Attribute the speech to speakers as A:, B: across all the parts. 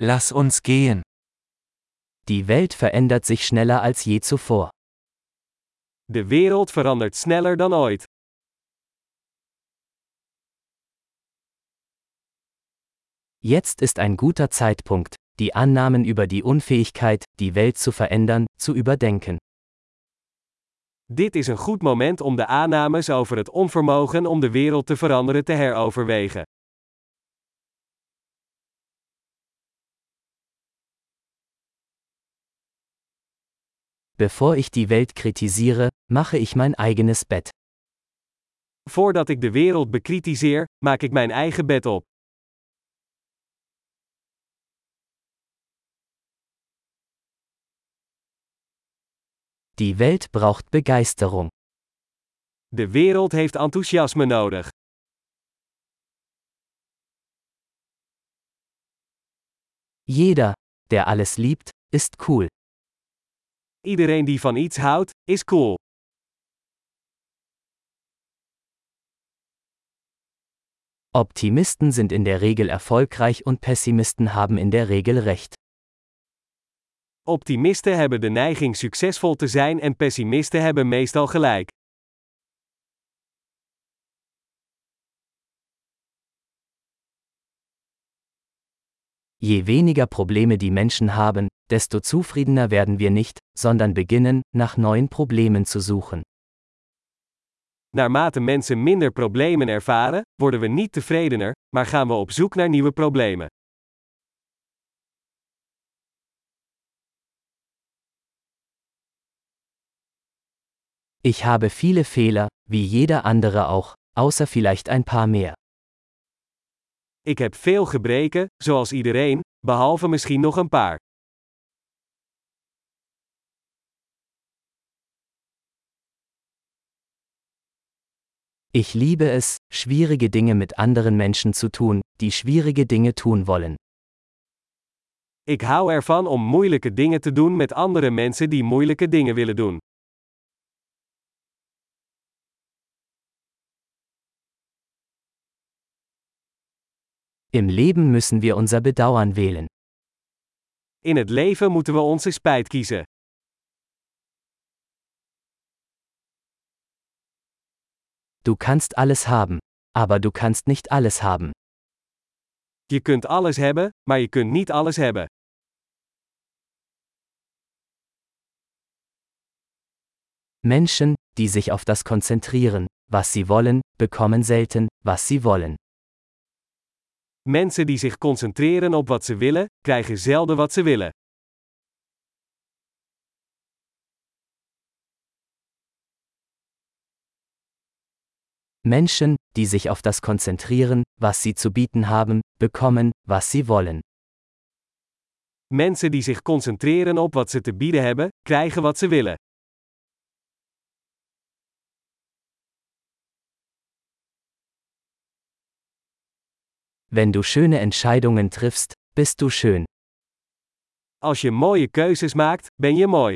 A: Lass uns gehen.
B: Die Welt verändert sich schneller als je zuvor.
C: De wereld verandert sneller dan ooit.
B: Jetzt ist ein guter Zeitpunkt, die Annahmen über die Unfähigkeit, die Welt zu verändern, zu überdenken.
C: Dit is een goed moment om de aannames over het onvermogen om de wereld te veranderen te heroverwegen.
B: Bevor ich die Welt kritisiere, mache ich mein eigenes Bett.
C: Voordat ik de wereld bekritiseer, maak ik mijn eigen bed op.
B: Die Welt braucht Begeisterung.
C: De wereld heeft enthousiasme nodig.
B: Jeder, der alles liebt, ist cool.
C: Iedereen die van iets houdt, is cool.
B: Optimisten sind in der Regel erfolgreich und Pessimisten haben in der Regel recht.
C: Optimisten hebben de neiging succesvol te zijn en pessimisten hebben meestal gelijk.
B: Je weniger Probleme die Menschen haben, desto zufriedener werden wir nicht, sondern beginnen, nach neuen Problemen zu suchen.
C: Naarmate mensen minder problemen ervaren, worden we niet tevredener, maar gaan we op zoek naar nieuwe problemen.
B: Ich habe viele Fehler, wie jeder andere auch, außer vielleicht ein paar mehr.
C: Ik heb veel gebreken, zoals iedereen, behalve misschien nog een paar.
B: Ich liebe es, schwierige Dinge mit anderen Menschen zu tun, die schwierige Dinge tun wollen.
C: Ik hou ervan om moeilijke dingen te doen met andere mensen die moeilijke dingen willen doen.
B: Im Leben müssen wir unser Bedauern wählen.
C: In het leven moeten we onze spijt kiezen.
B: Du kannst alles haben, aber du kannst nicht alles haben.
C: Je kunt alles hebben, maar je kunt niet alles hebben.
B: Menschen, die sich auf das konzentrieren, was sie wollen, bekommen selten, was sie wollen.
C: Mensen die zich concentreren op wat ze willen, krijgen zelden wat ze willen.
B: Menschen, die sich auf das konzentrieren, was sie zu bieten haben, bekommen, was sie wollen.
C: Mensen die zich concentreren op wat ze te bieden hebben, krijgen wat ze willen.
B: Wenn du schöne Entscheidungen triffst, bist du schön.
C: Als je mooie keuzes maakt, ben je mooi.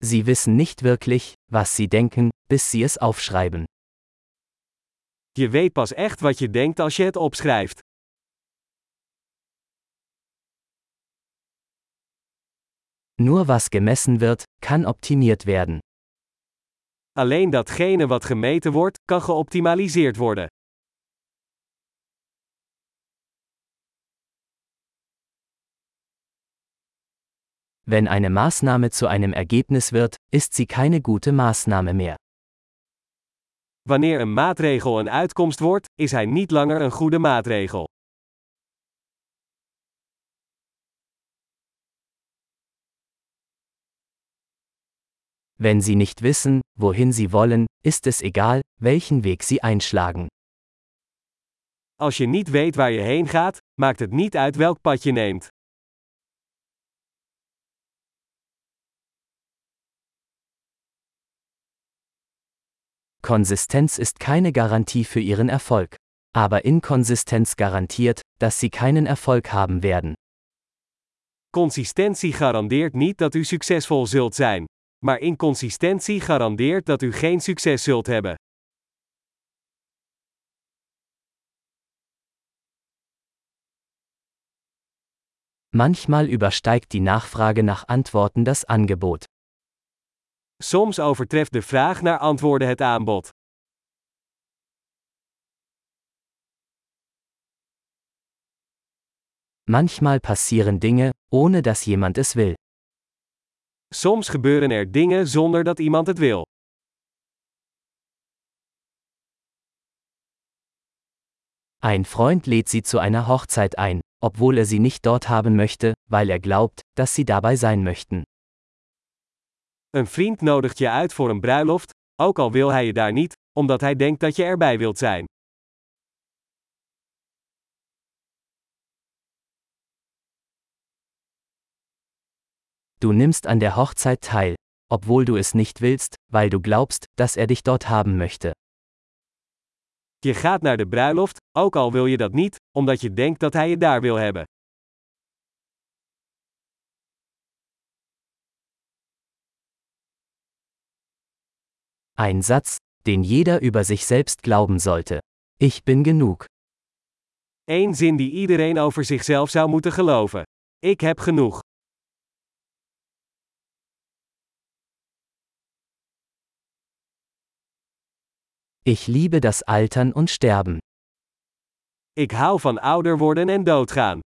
B: Sie wissen nicht wirklich, was sie denken, bis sie es aufschreiben.
C: Je weet pas echt wat je denkt als je het opschrijft.
B: Nur was gemessen wird, kann optimiert werden.
C: Alleen datgene wat gemeten wordt, kan geoptimaliseerd worden.
B: Wenn eine Maßnahme zu einem Ergebnis wird, ist sie keine gute Maßnahme mehr.
C: Wanneer een maatregel een uitkomst wordt, is hij niet langer een goede maatregel.
B: Wenn sie nicht wissen, wohin sie wollen, ist es egal, welchen Weg sie einschlagen.
C: Als je niet weet waar je heen gaat, maakt het niet uit welk pad je neemt.
B: Konsistenz ist keine Garantie für ihren Erfolg. Aber Inkonsistenz garantiert, dass sie keinen Erfolg haben werden.
C: Consistentie garandeert niet dat u succesvol zult zijn maar inconsistentie garandeert dat u geen succes zult hebben.
B: Manchmal übersteigt die Nachfrage nach Antworten das Angebot.
C: Soms overtreft de vraag naar antwoorden het aanbod.
B: Manchmal passieren Dinge, ohne dass jemand es will.
C: Soms gebeuren er dingen zonder dat iemand het wil.
B: Ein Freund lädt sie zu einer Hochzeit ein, obwohl er sie nicht dort haben möchte, weil er glaubt, dass sie dabei sein möchten.
C: Een vriend nodigt je uit voor een bruiloft, ook al wil hij je daar niet, omdat hij denkt dat je erbij wilt zijn.
B: Du nimmst an der Hochzeit teil, obwohl du es nicht willst, weil du glaubst, dass er dich dort haben möchte.
C: Je gaat naar de bruiloft, ook al wil je dat niet, omdat je denkt dat hij je daar wil hebben.
B: Ein Satz, den jeder über sich selbst glauben sollte. Ich bin genug.
C: Eén zin die iedereen over zichzelf zou moeten geloven. Ik heb genoeg.
B: Ich liebe das Altern und Sterben.
C: Ik hou van ouder worden en doodgaan.